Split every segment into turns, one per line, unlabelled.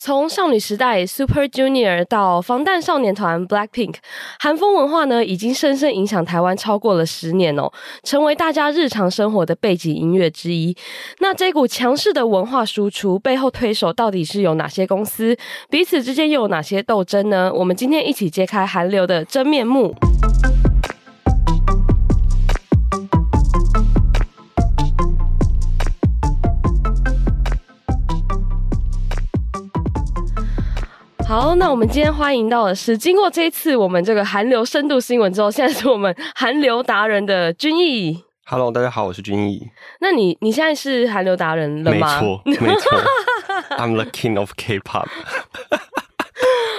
从少女时代 Super Junior 到防弹少年团 Blackpink，韩风文化呢已经深深影响台湾超过了十年哦，成为大家日常生活的背景音乐之一。那这股强势的文化输出背后推手到底是有哪些公司？彼此之间又有哪些斗争呢？我们今天一起揭开韩流的真面目。好，那我们今天欢迎到的是经过这一次我们这个韩流深度新闻之后，现在是我们韩流达人的君毅。
Hello，大家好，我是君毅。
那你你现在是韩流达人了吗？
没错，没错，I'm the king of K-pop。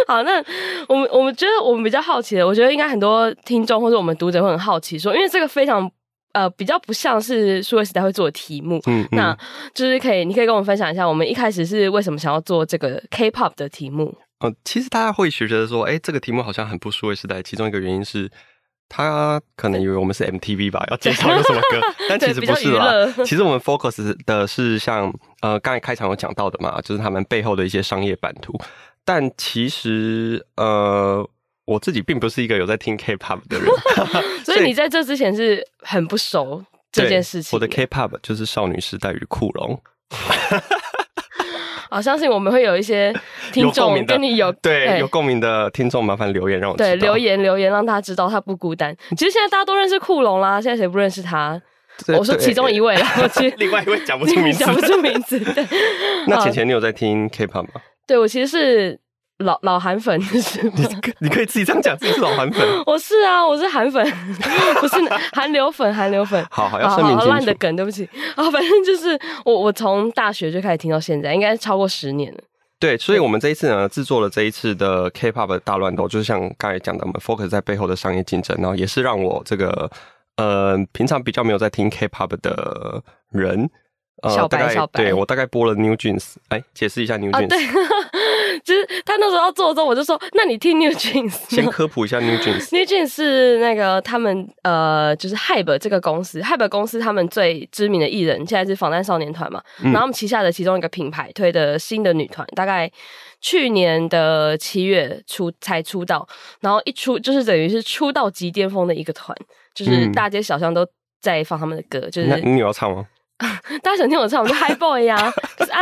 好，那我们我们觉得我们比较好奇的，我觉得应该很多听众或者我们读者会很好奇说，因为这个非常呃比较不像是数位时代会做的题目，嗯，嗯，那就是可以你可以跟我们分享一下，我们一开始是为什么想要做这个 K-pop 的题目？
嗯，其实大家会觉得说，哎，这个题目好像很不数位时代。其中一个原因是，他可能以为我们是 MTV 吧，要介绍有什么歌，但其实不是啦。其实我们 focus 的是像呃刚才开场有讲到的嘛，就是他们背后的一些商业版图。但其实呃，我自己并不是一个有在听 K-pop 的人，
所以你在这之前是很不熟这件事情。
我的 K-pop 就是少女时代与酷龙。
好，相信我们会有一些 听众跟你有，
对，对有共鸣的听众，麻烦留言让我。
对，留言留言让他知道他不孤单。其实现在大家都认识酷龙啦，现在谁不认识他？我说其中一位啦，我其实
另外一位讲不出名字，
讲不出名字。对，
那浅浅，你有在听 K-pop 吗？
对，我其实是。老老韩粉是
你，你可以自己这样讲，自己是老韩粉。
我是啊，我是韩粉，不是韩流粉，韩流粉。
好好要声明清楚。
烂的梗，对不起啊，反正就是我，我从大学就开始听到现在，应该超过十年了。
对，所以我们这一次呢，制作了这一次的 K-pop 的大乱斗，就是像刚才讲的，我们 focus 在背后的商业竞争，然后也是让我这个呃平常比较没有在听 K-pop 的人。呃、
小白，小白，
对，我大概播了 New Jeans，哎，解释一下 New Jeans。啊、对，
就是他那时候要做的时候，我就说，那你听 New Jeans。
先科普一下 New Jeans。
New Jeans 是那个他们呃，就是 HYBE 这个公司，HYBE 公司他们最知名的艺人现在是防弹少年团嘛，嗯、然后他们旗下的其中一个品牌推的新的女团，大概去年的七月初才出道，然后一出就是等于是出道即巅峰的一个团，就是大街小巷都在放他们的歌，嗯、就是
那你有要唱吗？
大家想听我唱，我就 Hi Boy 呀、啊，就是啊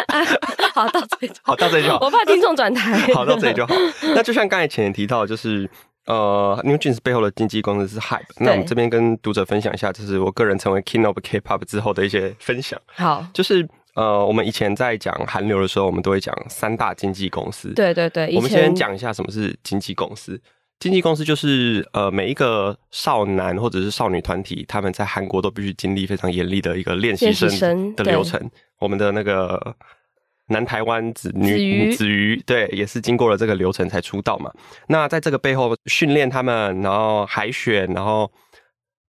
啊啊！好，到这里，
好，到这里就好。
我怕听众转台。
好，到这里就好。那就像刚才前提到，就是呃，New Jeans 背后的经纪公司是 Hype。那我们这边跟读者分享一下，就是我个人成为 King of K-pop 之后的一些分享。
好，
就是呃，我们以前在讲韩流的时候，我们都会讲三大经纪公司。
对对对，
我们先讲一下什么是经纪公司。经纪公司就是呃，每一个少男或者是少女团体，他们在韩国都必须经历非常严厉的一个练习生的流程。我们的那个南台湾子女子瑜，对，也是经过了这个流程才出道嘛。那在这个背后训练他们，然后海选，然后。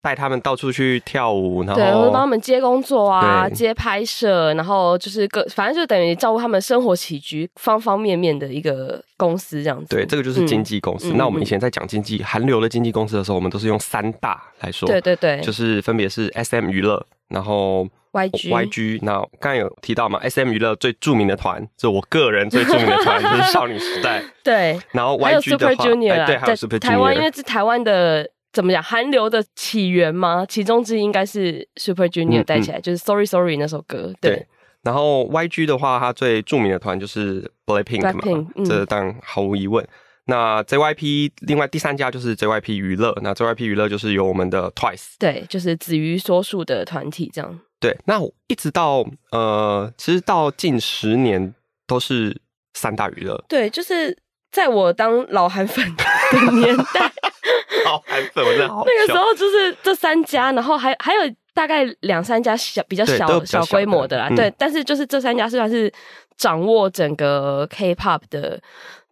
带他们到处去跳舞，然后
对，会帮他们接工作啊，接拍摄，然后就是各，反正就等于照顾他们生活起居方方面面的一个公司这样子。
对，这个就是经纪公司。嗯、那我们以前在讲经纪韩流的经纪公司的时候，我们都是用三大来说。
对对对，
就是分别是 S M 娱乐，然后 Y G Y G。那刚刚有提到嘛，S M 娱乐最著名的团，就我个人最著名的团 就是少女时代。
对，
然后 Y G 的
话，Junior
哎、对，还有 Super Junior。
台湾因为是台湾的。怎么讲？韩流的起源吗？其中之一应该是 Super Junior 带起来，嗯嗯、就是 Sorry Sorry 那首歌。对。对
然后 YG 的话，它最著名的团就是 Blackpink 嘛，Blackpink，嗯、这当然毫无疑问。那 JYP 另外第三家就是 JYP 娱乐，那 JYP 娱乐就是由我们的 Twice，
对，就是子瑜所属的团体这样。
对，那一直到呃，其实到近十年都是三大娱乐。
对，就是在我当老韩粉的年代。
好韩粉，我真的好。
那个时候就是这三家，然后还还有大概两三家小比较小小，小规模的啦，嗯、对。但是就是这三家虽然是掌握整个 K-pop 的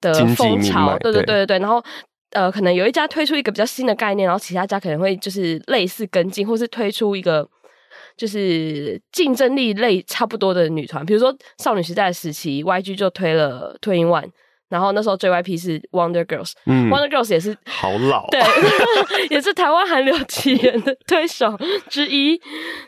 的风潮，对对对对对。然后呃，可能有一家推出一个比较新的概念，然后其他家可能会就是类似跟进，或是推出一个就是竞争力类差不多的女团，比如说少女时代时期，YG 就推了 2NE1。然后那时候 JYP 是 Wonder Girls，嗯，Wonder Girls 也是
好老，
对，也是台湾韩流起源的推手之一。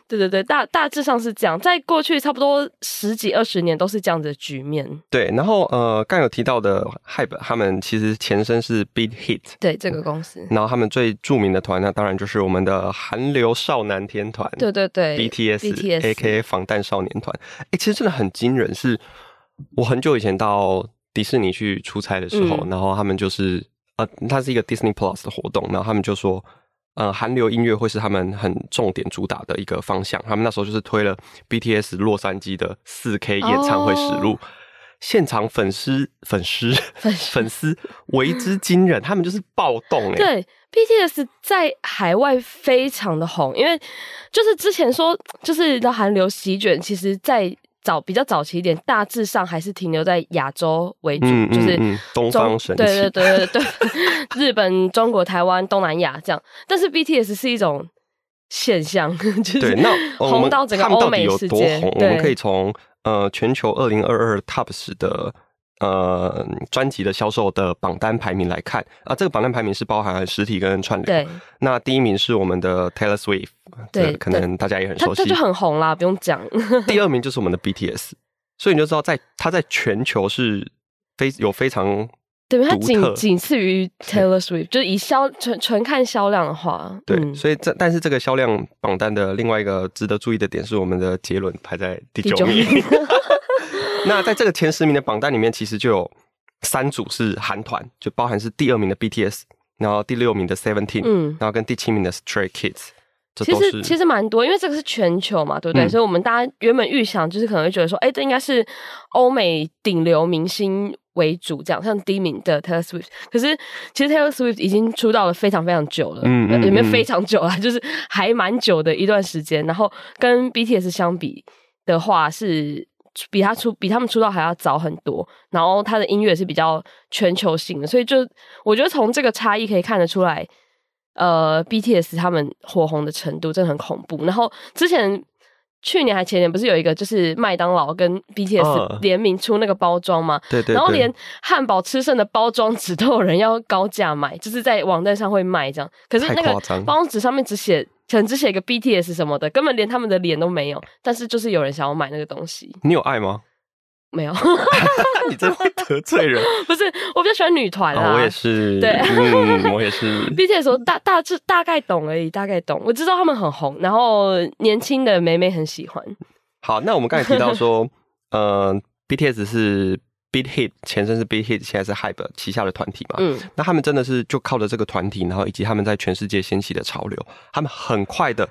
对对对，大大致上是这样，在过去差不多十几二十年都是这样子的局面。
对，然后呃，刚有提到的 HYBE，他们其实前身是 Big Hit，
对这个公司。
然后他们最著名的团呢，当然就是我们的韩流少男天团，
对对对
，BTS，AKA 防弹少年团。哎，其实真的很惊人，是我很久以前到。迪士尼去出差的时候，嗯、然后他们就是呃，它是一个 Disney Plus 的活动，然后他们就说，呃，韩流音乐会是他们很重点主打的一个方向。他们那时候就是推了 BTS 洛杉矶的四 K 演唱会实录，哦、现场粉丝粉丝粉丝为之惊人，他们就是暴动哎。
对，BTS 在海外非常的红，因为就是之前说就是的韩流席卷，其实，在早比较早期一点，大致上还是停留在亚洲为主，嗯、就是
东方神起，
对对对对对，日本、中国、台湾、东南亚这样。但是 BTS 是一种现象，就是红到整个欧美世界。
我们可以从呃全球二零二二 TOP10 的。呃，专辑的销售的榜单排名来看啊，这个榜单排名是包含实体跟串流。对，那第一名是我们的 Taylor Swift，对，可能大家也很熟悉，
这就很红啦，不用讲。
第二名就是我们的 BTS，所以你就知道在，在它在全球是非有非常
对，它仅仅次于 Taylor Swift，就是以销纯纯看销量的话，
对，嗯、所以这但是这个销量榜单的另外一个值得注意的点是，我们的杰伦排在第九名。那在这个前十名的榜单里面，其实就有三组是韩团，就包含是第二名的 BTS，然后第六名的 Seventeen，嗯，然后跟第七名的 Stray Kids，
其实其实蛮多，因为这个是全球嘛，对不对？嗯、所以我们大家原本预想就是可能会觉得说，哎，这应该是欧美顶流明星为主，这样像第一名的 Taylor Swift。可是其实 Taylor Swift 已经出道了非常非常久了，嗯，嗯，嗯，里面非常久了，就是还蛮久的一段时间。然后跟 BTS 相比的话是。比他出比他们出道还要早很多，然后他的音乐是比较全球性的，所以就我觉得从这个差异可以看得出来，呃，BTS 他们火红的程度真的很恐怖。然后之前去年还前年不是有一个就是麦当劳跟 BTS 联名出那个包装嘛？
对对。
然后连汉堡吃剩的包装纸都有人要高价买，就是在网站上会卖这样。可是那个包装纸上面只写。可能只写个 BTS 什么的，根本连他们的脸都没有。但是就是有人想要买那个东西。
你有爱吗？
没有。
你真会得罪人。
不是，我比较喜欢女团啊。
我也是。
对，
嗯，我也是。
BTS 我大大致大概懂而已，大概懂。我知道他们很红，然后年轻的妹妹很喜欢。
好，那我们刚才提到说，呃，BTS 是。Big Hit 前身是 Big Hit，现在是 HYBE 旗下的团体嘛？嗯，那他们真的是就靠着这个团体，然后以及他们在全世界掀起的潮流，他们很快的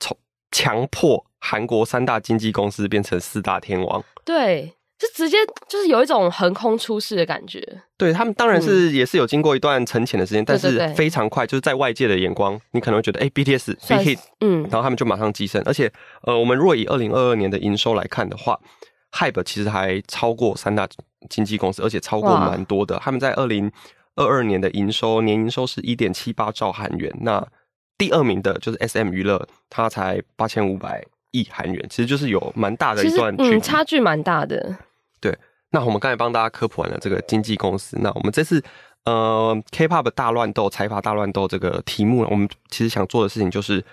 从强迫韩国三大经纪公司变成四大天王。
对，就直接就是有一种横空出世的感觉。
对，他们当然是也是有经过一段沉潜的时间，嗯、但是非常快，就是在外界的眼光，你可能会觉得，哎、欸、，BTS Big Hit，嗯，然后他们就马上跻身。而且，呃，我们若以二零二二年的营收来看的话。HYBE 其实还超过三大经纪公司，而且超过蛮多的。他们在二零二二年的营收年营收是一点七八兆韩元，那第二名的就是 SM 娱乐，它才八千五百亿韩元，其实就是有蛮大的一段距，
嗯，差距蛮大的。
对，那我们刚才帮大家科普完了这个经纪公司，那我们这次呃 K-pop 大乱斗、财阀大乱斗这个题目，我们其实想做的事情就是。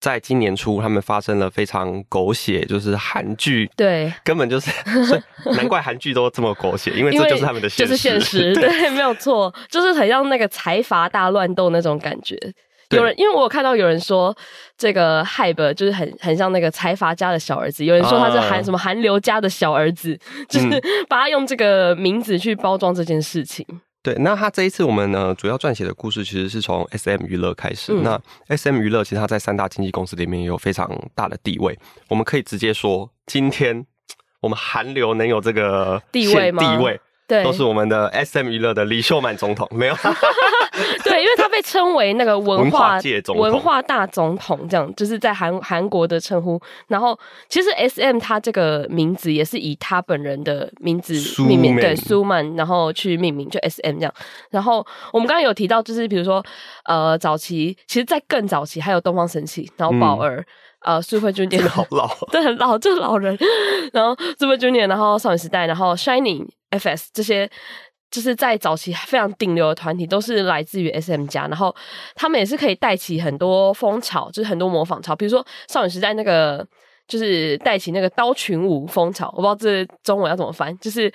在今年初，他们发生了非常狗血，就是韩剧，
对，
根本就是，难怪韩剧都这么狗血，因为这就是他们的现实，
就是现实，对，对，没有错，就是很像那个财阀大乱斗那种感觉。有人，因为我有看到有人说，这个 HYBE 就是很很像那个财阀家的小儿子，有人说他是韩什么韩流家的小儿子，就是 把他用这个名字去包装这件事情。
对，那他这一次我们呢，主要撰写的故事其实是从 SM 娱乐开始。嗯、那 SM 娱乐其实它在三大经纪公司里面也有非常大的地位。我们可以直接说，今天我们韩流能有这个
地位吗？
地位。对，都是我们的 SM 娱乐的李秀满总统，没有？
对，因为他被称为那个文化，
界总统，
文化大总统，这样就是在韩韩国的称呼。然后，其实 SM 他这个名字也是以他本人的名字命名，对，苏曼，然后去命名，就 SM 这样。然后我们刚刚有提到，就是比如说，呃，早期其实，在更早期还有东方神起，然后宝儿。嗯呃，Super Junior
好老，
对，很老，就是老人。然后 Super Junior，然后少女时代，然后 Shining、FS 这些就是在早期非常顶流的团体，都是来自于 SM 家，然后他们也是可以带起很多风潮，就是很多模仿潮，比如说少女时代那个。就是带起那个刀群舞风潮，我不知道这中文要怎么翻，就是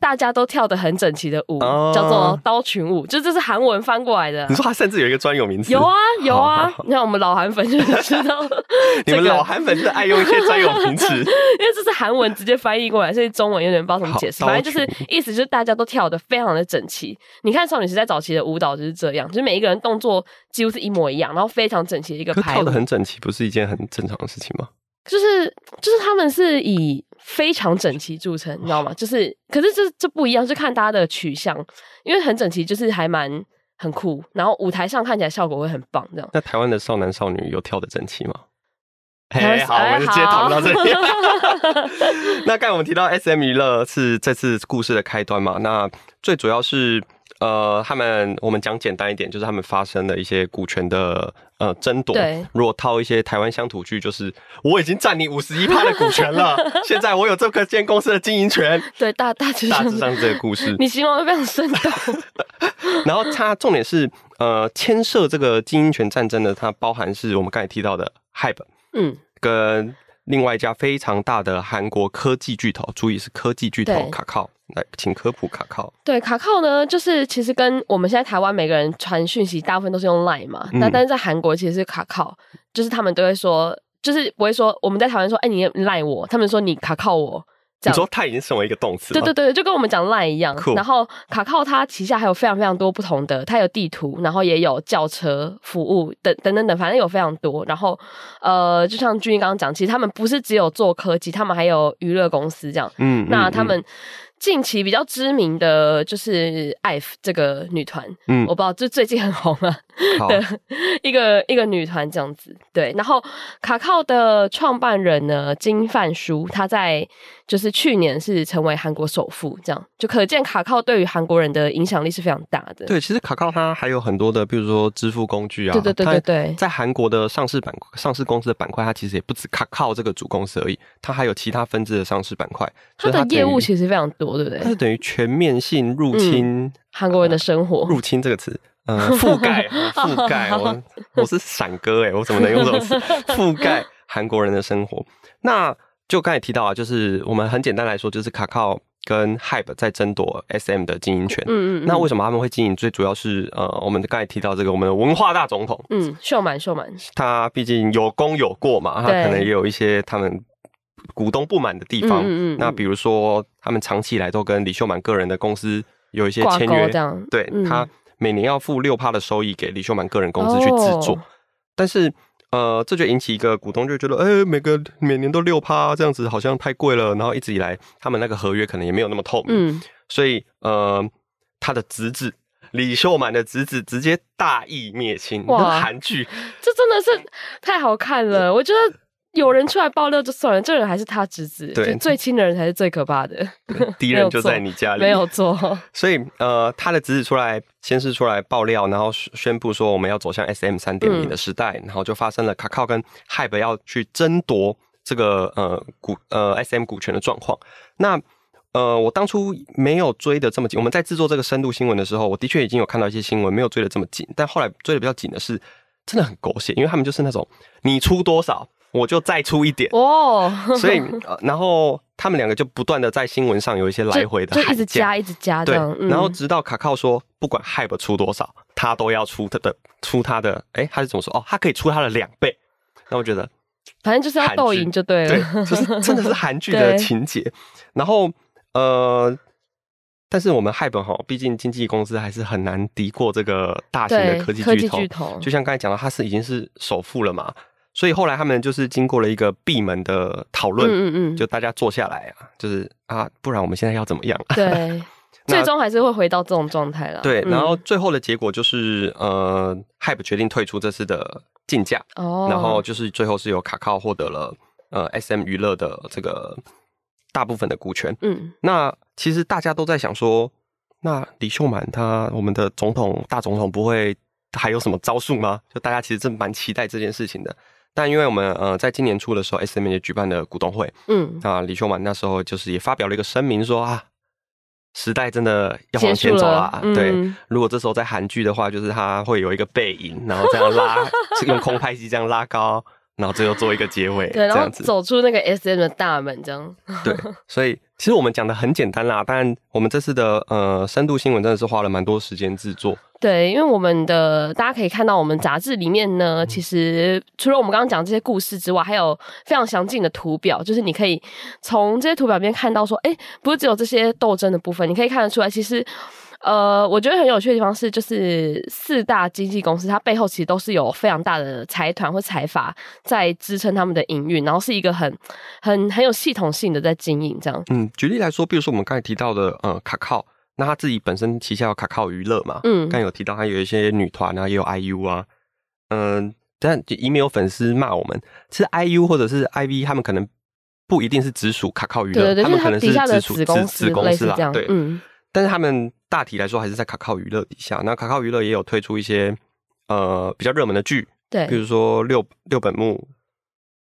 大家都跳得很整齐的舞，哦、叫做刀群舞，就这是韩文翻过来的。
你说它甚至有一个专有名词？
有啊，有啊。你看我们老韩粉就知道、这个，
你们老韩粉是爱用一些专有名词，因
为这是韩文直接翻译过来，所以中文有点不知道怎么解释。反正就是意思就是大家都跳的非常的整齐。你看少女时代早期的舞蹈就是这样，就是每一个人动作几乎是一模一样，然后非常整齐的一个排舞。
跳得很整齐，不是一件很正常的事情吗？
就是就是他们是以非常整齐著称，你知道吗？就是可是这这不一样，就看大家的取向，因为很整齐就是还蛮很酷，然后舞台上看起来效果会很棒，这样。
那台湾的少男少女有跳的整齐吗？哎，好，我们就直接讨论到这里。那刚才我们提到 SM 娱乐是这次故事的开端嘛？那最主要是。呃，他们我们讲简单一点，就是他们发生了一些股权的呃争夺。对，如果套一些台湾乡土剧，就是我已经占你五十一趴的股权了，现在我有这个间公司的经营权。
对，大大致
大致上这个故事，
你形容的非常生动。
然后它重点是呃，牵涉这个经营权战争的，它包含是我们刚才提到的 HYBE，嗯，跟另外一家非常大的韩国科技巨头，注意是科技巨头卡靠。来，请科普卡靠。
对，卡靠呢，就是其实跟我们现在台湾每个人传讯息，大部分都是用 Line 嘛。那、嗯、但是在韩国其实是卡靠，就是他们都会说，就是不会说我们在台湾说，哎、欸，你赖我，他们说你卡靠我。
你说它已经成为一个动词，
对对对，就跟我们讲 Line 一样。然后卡靠它旗下还有非常非常多不同的，它有地图，然后也有轿车服务等等等等，反正有非常多。然后呃，就像俊英刚刚讲，其实他们不是只有做科技，他们还有娱乐公司这样。嗯，那他们。嗯近期比较知名的就是 IVE 这个女团，嗯，我不知道，就最近很红啊的 一个一个女团这样子，对。然后卡靠的创办人呢，金范书，他在就是去年是成为韩国首富，这样就可见卡靠对于韩国人的影响力是非常大的。
对，其实卡靠它还有很多的，比如说支付工具啊，
对对对对对，
在韩国的上市板上市公司的板块，它其实也不止卡靠这个主公司而已，它还有其他分支的上市板块，
它的业务其实非常多。对不对？
它是等于全面性入侵
韩、嗯、国人的生活。
入侵这个词，嗯、呃，覆盖，覆盖。我我是闪哥哎，我怎么能用这种词？覆盖韩国人的生活。那就刚才提到啊，就是我们很简单来说，就是卡靠跟 Hype 在争夺 SM 的经营权。嗯，嗯嗯。那为什么他们会经营？最主要是呃，我们刚才提到这个我们的文化大总统，
嗯，秀满秀满，
他毕竟有功有过嘛，他可能也有一些他们。股东不满的地方，嗯嗯嗯，那比如说他们长期以来都跟李秀满个人的公司有一些签约，这样。对、嗯、他每年要付六趴的收益给李秀满个人公司去制作，哦、但是呃，这就引起一个股东就觉得，哎、欸，每个每年都六趴这样子好像太贵了，然后一直以来他们那个合约可能也没有那么透明，嗯、所以呃，他的侄子李秀满的侄子直接大义灭亲，哇，韩剧，
这真的是太好看了，我觉得。有人出来爆料就算了，这人还是他侄子，对，最亲的人才是最可怕的。
敌人就在你家里，
没有错。
所以，呃，他的侄子出来，先是出来爆料，然后宣布说我们要走向 SM 三点零的时代，嗯、然后就发生了卡靠跟 Hype 要去争夺这个呃股呃 SM 股权的状况。那呃，我当初没有追的这么紧。我们在制作这个深度新闻的时候，我的确已经有看到一些新闻，没有追的这么紧。但后来追的比较紧的是，真的很狗血，因为他们就是那种你出多少。我就再出一点哦，所以、呃、然后他们两个就不断的在新闻上有一些来回的，
就一直加一直加
对，然后直到卡靠说不管 HYBE 出多少，他都要出他的出他的，哎，他是怎么说？哦，他可以出他的两倍。那我觉得，
反正就是要斗赢就对了，
对，就是 真的是韩剧的情节。然后呃，但是我们 HYBE 哈，毕竟经纪公司还是很难敌过这个大型的科技巨头。巨头就像刚才讲到，他是已经是首富了嘛。所以后来他们就是经过了一个闭门的讨论，嗯嗯嗯，就大家坐下来啊，就是啊，不然我们现在要怎么
样？对，最终还是会回到这种状态了。
对，然后最后的结果就是，呃，HYBE 决定退出这次的竞价，哦，然后就是最后是由卡靠获得了呃 SM 娱乐的这个大部分的股权。嗯，那其实大家都在想说，那李秀满他我们的总统大总统不会还有什么招数吗？就大家其实真蛮期待这件事情的。但因为我们呃，在今年初的时候，SM 也举办了股东会，嗯，啊，李秀满那时候就是也发表了一个声明说啊，时代真的要往前走啦。
嗯、
对，如果这时候在韩剧的话，就是他会有一个背影，然后这样拉，用空拍机这样拉高，然后最后做一个结尾，
对，
这样子
然后走出那个 SM 的大门，这样。
对，所以其实我们讲的很简单啦，但我们这次的呃深度新闻真的是花了蛮多时间制作。
对，因为我们的大家可以看到，我们杂志里面呢，其实除了我们刚刚讲这些故事之外，还有非常详尽的图表，就是你可以从这些图表里面看到说，哎，不是只有这些斗争的部分，你可以看得出来，其实，呃，我觉得很有趣的地方是，就是四大经纪公司，它背后其实都是有非常大的财团或财阀在支撑他们的营运，然后是一个很、很、很有系统性的在经营这样。
嗯，举例来说，比如说我们刚才提到的，呃，卡靠。那他自己本身旗下有卡靠娱乐嘛？嗯，刚有提到他有一些女团啊，也有 IU 啊。嗯，但以免有粉丝骂我们，其实 IU 或者是 IV 他们可能不一定是直属卡靠娱乐，他们可能是直属子公司子公司啦。对，嗯。但是他们大体来说还是在卡靠娱乐底下。那卡靠娱乐也有推出一些呃比较热门的剧，
对，
比如说六六本木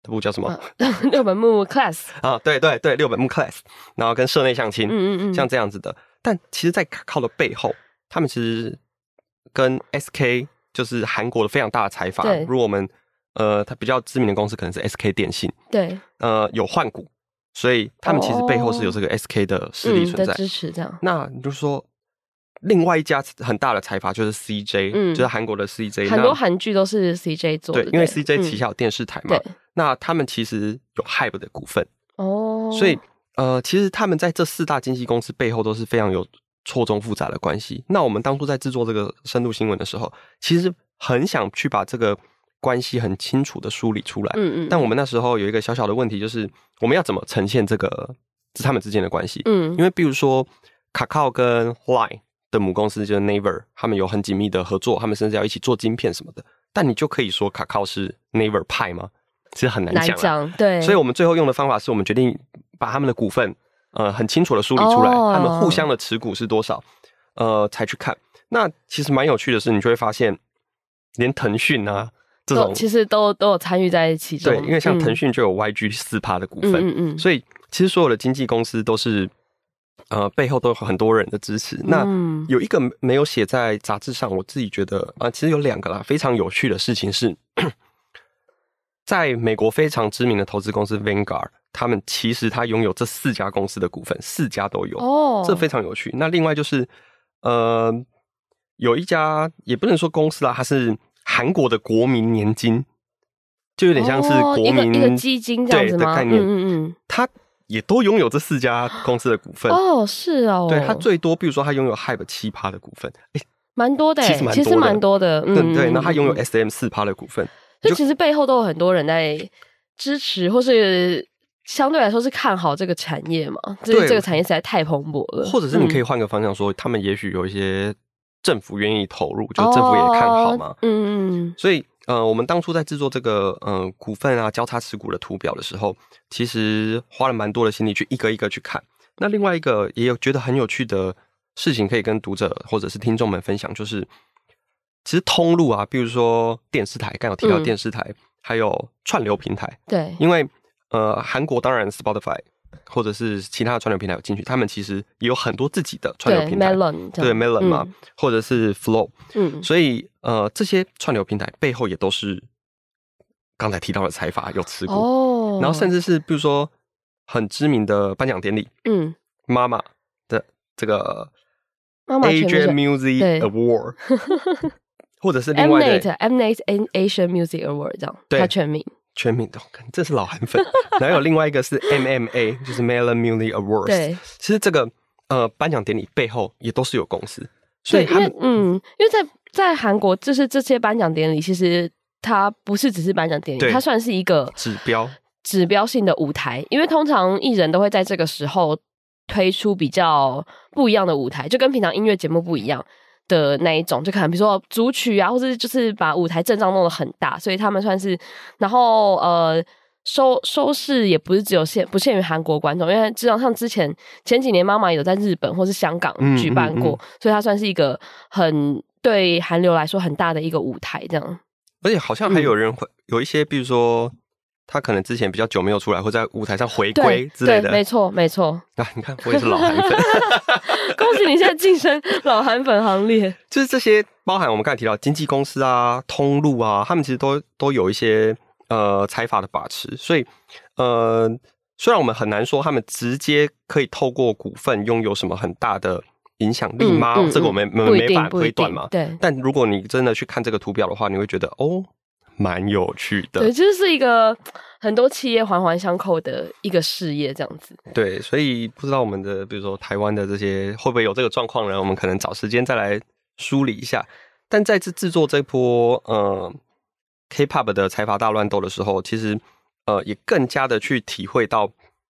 这部叫什么？啊、
六本木 Class
啊，对对对，六本木 Class，然后跟社内相亲，嗯
嗯嗯，
像这样子的。但其实，在卡靠的背后，他们其实跟 SK 就是韩国的非常大的财阀。如果我们呃，它比较知名的公司可能是 SK 电信。
对。
呃，有换股，所以他们其实背后是有这个 SK 的势力存在。
支持这样。
那你就说，另外一家很大的财阀就是 CJ，、嗯、就是韩国的 CJ。
很多韩剧都是 CJ 做的。
对，因为 CJ 旗下有电视台嘛。嗯、那他们其实有 HYBE 的股份。
哦。
所以。呃，其实他们在这四大经纪公司背后都是非常有错综复杂的关系。那我们当初在制作这个深度新闻的时候，其实很想去把这个关系很清楚的梳理出来。嗯嗯。但我们那时候有一个小小的问题，就是我们要怎么呈现这个是他们之间的关系？嗯。因为比如说，卡靠跟 Line 的母公司就是 Naver，他们有很紧密的合作，他们甚至要一起做晶片什么的。但你就可以说卡靠是 Naver 派吗？其实很难讲。难讲。对。所以我们最后用的方法是我们决定。把他们的股份，呃，很清楚的梳理出来，oh. 他们互相的持股是多少，呃，才去看。那其实蛮有趣的是，你就会发现，连腾讯啊这种，
其实都都有参与在其中。
对，因为像腾讯就有 YG 四趴的股份，嗯嗯，所以其实所有的经纪公司都是，呃，背后都有很多人的支持。那有一个没有写在杂志上，我自己觉得啊、呃，其实有两个啦，非常有趣的事情是，在美国非常知名的投资公司 Vanguard。他们其实他拥有这四家公司的股份，四家都有哦，oh. 这非常有趣。那另外就是，呃，有一家也不能说公司啦，它是韩国的国民年金，就有点像是国民、oh, 一,个基金这样子的概念，嗯嗯嗯，他也都拥有这四家公司的股份
哦，oh, 是哦，
对，他最多，比如说他拥有 HYBE 七趴的股份，哎，
蛮多的，
其实蛮多的，
其实蛮多的，
嗯，对对，那他拥有 SM 四趴的股份，
所以其实背后都有很多人在支持，或是。相对来说是看好这个产业嘛？就是这个产业实在太蓬勃了。
或者是你可以换个方向说，嗯、他们也许有一些政府愿意投入，就政府也看好嘛。嗯嗯。所以呃，我们当初在制作这个呃股份啊交叉持股的图表的时候，其实花了蛮多的心力去一个一个去看。那另外一个也有觉得很有趣的事情可以跟读者或者是听众们分享，就是其实通路啊，比如说电视台，刚有提到电视台，嗯、还有串流平台，
对，
因为。呃，韩国当然 Spotify 或者是其他的串流平台有进去，他们其实也有很多自己的串流平台，
对 Melon，
对 Melon 嘛，
嗯、
或者是 Flow，
嗯，
所以呃，这些串流平台背后也都是刚才提到的财阀有持股，哦，然后甚至是比如说很知名的颁奖典礼，
嗯，
妈妈的这个 Asian Music Award，或者是另外的
Mnet Asian Music Award 这样，
对，
它全名。
全民都看，这是老韩粉。然后有另外一个是 MMA，就是 Melon Music Awards。
对，
其实这个呃颁奖典礼背后也都是有公司，所以他们
嗯，因为在在韩国，就是这些颁奖典礼，其实它不是只是颁奖典礼，它算是一个
指标
指标性的舞台。因为通常艺人都会在这个时候推出比较不一样的舞台，就跟平常音乐节目不一样。的那一种，就可能比如说主曲啊，或者就是把舞台阵仗弄得很大，所以他们算是，然后呃收收视也不是只有限不限于韩国观众，因为至少像之前前几年妈妈有在日本或是香港举办过，嗯嗯嗯，所以它算是一个很对韩流来说很大的一个舞台，这样。
而且好像还有人会有一些，比如说他可能之前比较久没有出来，或在舞台上回归之类的。
没错，没错。
啊，你看，我也是老韩粉。
恭喜你现在晋升老韩粉行列。
就是这些，包含我们刚才提到经纪公司啊、通路啊，他们其实都都有一些呃财阀的把持。所以，呃，虽然我们很难说他们直接可以透过股份拥有什么很大的影响力吗？嗯嗯嗯、这个我们没没法推断嘛。
对。
但如果你真的去看这个图表的话，你会觉得哦。蛮有趣的，
对，就是一个很多企业环环相扣的一个事业，这样子。
对，所以不知道我们的，比如说台湾的这些会不会有这个状况呢？我们可能找时间再来梳理一下。但在这制作这波呃 K-pop 的财阀大乱斗的时候，其实呃也更加的去体会到，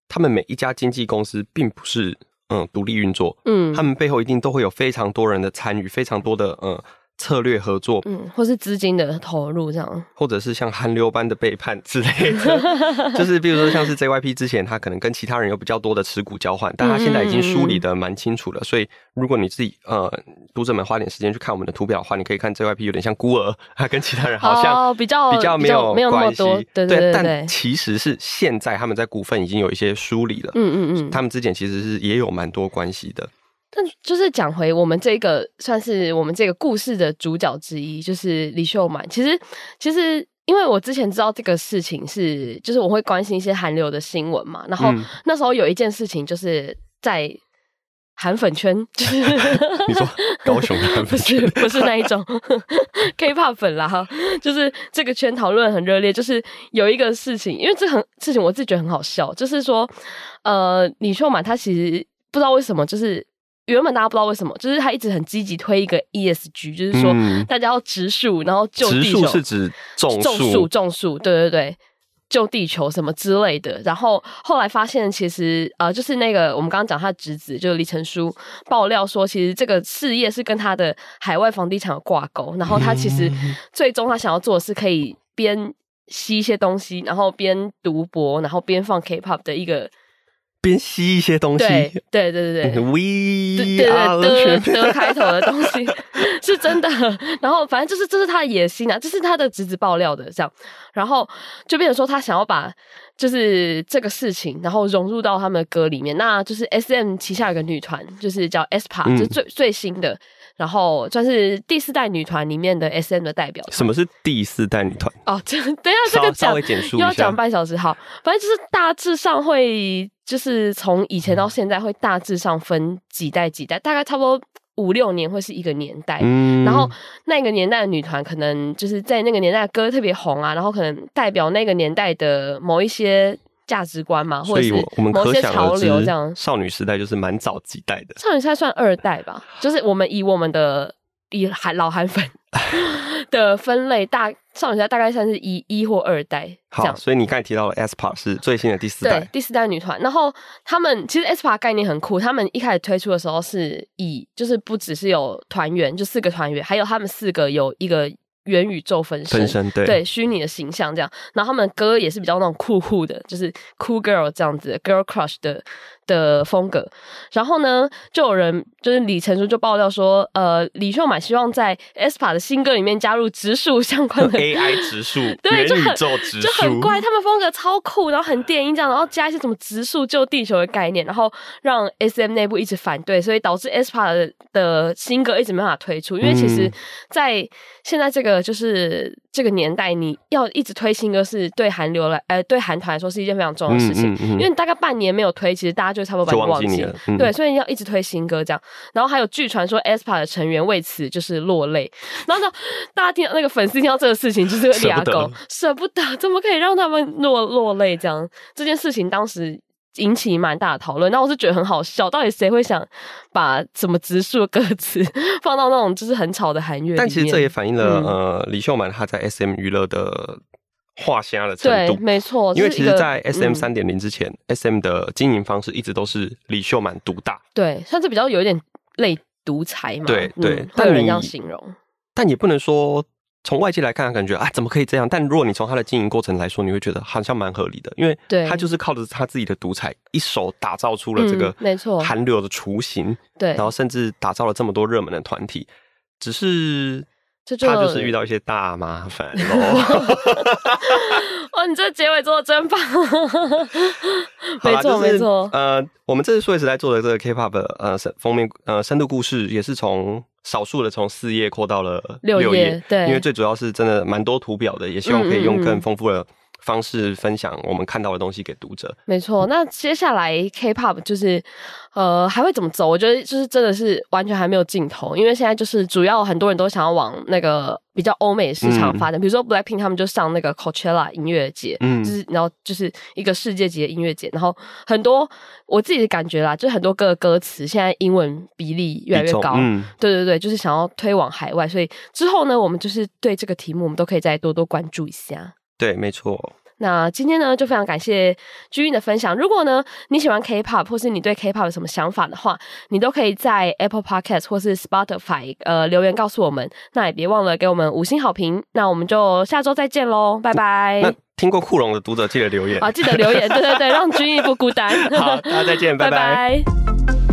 他们每一家经纪公司并不是嗯独立运作，嗯，他们背后一定都会有非常多人的参与，非常多的嗯。策略合作，
嗯，或是资金的投入这样，
或者是像韩流般的背叛之类的，就是比如说像是 JYP 之前，他可能跟其他人有比较多的持股交换，但他现在已经梳理的蛮清楚了。所以如果你自己呃读者们花点时间去看我们的图表的话，你可以看 JYP 有点像孤儿，他跟其他人好像比较比较没有没有关系，
对对对。
但其实是现在他们在股份已经有一些梳理了，嗯嗯嗯，他们之前其实是也有蛮多关系的。
但就是讲回我们这个算是我们这个故事的主角之一，就是李秀满。其实，其实因为我之前知道这个事情是，就是我会关心一些韩流的新闻嘛。然后那时候有一件事情，就是在韩粉圈，就是
你说高雄粉圈，
不是不是那一种 K-pop 粉啦，哈，就是这个圈讨论很热烈。就是有一个事情，因为这很事情，我自己觉得很好笑，就是说，呃，李秀满他其实不知道为什么，就是。原本大家不知道为什么，就是他一直很积极推一个 ESG，就是说大家要植树，然后救地球。
植树是指种树，
种树，对对对，救地球什么之类的。然后后来发现，其实呃，就是那个我们刚刚讲他的侄子，就是李成书爆料说，其实这个事业是跟他的海外房地产有挂钩。然后他其实最终他想要做的是可以边吸一些东西，然后边读博，然后边放 K-pop 的一个。
边吸一些东西，
对对对对对
，We
啊，的的开头的东西 是真的。然后反正就是这是他的野心啊，这是他的侄子爆料的这样。然后就变成说他想要把就是这个事情，然后融入到他们的歌里面。那就是 SM 旗下有个女团，就是叫 aespa，就是最最新的。然后算是第四代女团里面的 SM 的代表。
什么是第四代女团？
哦，这 等一下这个讲又要讲半小时。好，反正就是大致上会，就是从以前到现在会大致上分几代几代，大概差不多五六年会是一个年代。嗯，然后那个年代的女团可能就是在那个年代的歌特别红啊，然后可能代表那个年代的某一些。价值观嘛，或者是某些潮流这样。
少女时代就是蛮早几代的，
少女时代算二代吧，就是我们以我们的以韩老韩粉 的分类，大少女时代大概算是一一或二代。
好，所以你刚才提到了 aespa 是最新的第四代，
对，第四代女团。然后他们其实 aespa 概念很酷，他们一开始推出的时候是以就是不只是有团员，就四个团员，还有他们四个有一个。元宇宙分身，
分身对，
对虚拟的形象这样，然后他们的歌也是比较那种酷酷的，就是 cool girl 这样子，girl crush 的的风格。然后呢，就有人就是李成书就爆料说，呃，李秀满希望在 aespa 的新歌里面加入植树相关的
AI 植树，
对，
元宇宙植树
就很怪，他们风格超酷，然后很电音这样，然后加一些什么植树救地球的概念，然后让 SM 内部一直反对，所以导致 aespa 的的新歌一直没办法推出，因为其实，在现在这个就是这个年代，你要一直推新歌，是对韩流来，呃，对韩团来说是一件非常重要的事情。嗯嗯嗯、因为你大概半年没有推，其实大家就差不多把你忘记了。对，所以要一直推新歌这样。然后还有据传说，aespa 的成员为此就是落泪。然后呢，大家听到那个粉丝听到这个事情，就是俩狗 舍不得，怎么可以让他们落落泪这样？这件事情当时。引起蛮大的讨论，那我是觉得很好笑。到底谁会想把什么植树的歌词 放到那种就是很吵的韩乐？
但其实这也反映了、嗯、呃李秀满他在 SM 娱乐的画虾的程度。
对，没错。
因为其实，在 SM 三点零之前、嗯、，SM 的经营方式一直都是李秀满独大。
对，算是比较有一点类独裁嘛。
对对，
嗯、但有人这样形容，
但也不能说。从外界来看，感觉啊，怎么可以这样？但如果你从他的经营过程来说，你会觉得好像蛮合理的，因为他就是靠着他自己的独裁，一手打造出了这个没错韩流的雏形，对，然后甚至打造了这么多热门的团体，只是。他就是遇到一些大麻烦哦。
哦，你这结尾做的真棒。没错、就是、没错。
呃，我们这次数位时代做的这个 K-pop 呃封面呃深度故事，也是从少数的从四页扩到了六页。对，因为最主要是真的蛮多图表的，也希望可以用更丰富的。方式分享我们看到的东西给读者，
没错。那接下来 K-pop 就是，呃，还会怎么走？我觉得就是真的是完全还没有尽头，因为现在就是主要很多人都想要往那个比较欧美市场发展，嗯、比如说 Blackpink 他们就上那个 Coachella 音乐节，嗯，就是然后就是一个世界级的音乐节，然后很多我自己的感觉啦，就是很多歌的歌词现在英文比例越来越高，嗯，对对对，就是想要推往海外，所以之后呢，我们就是对这个题目，我们都可以再多多关注一下。
对，没错。
那今天呢，就非常感谢君韵的分享。如果呢你喜欢 K-pop，或是你对 K-pop 有什么想法的话，你都可以在 Apple Podcast 或是 Spotify 呃留言告诉我们。那也别忘了给我们五星好评。那我们就下周再见喽，拜拜。
那听过酷龙的读者记得留言，
啊，记得留言，对对对，让 G 韵不孤单。
好，大家再见，拜拜。拜拜。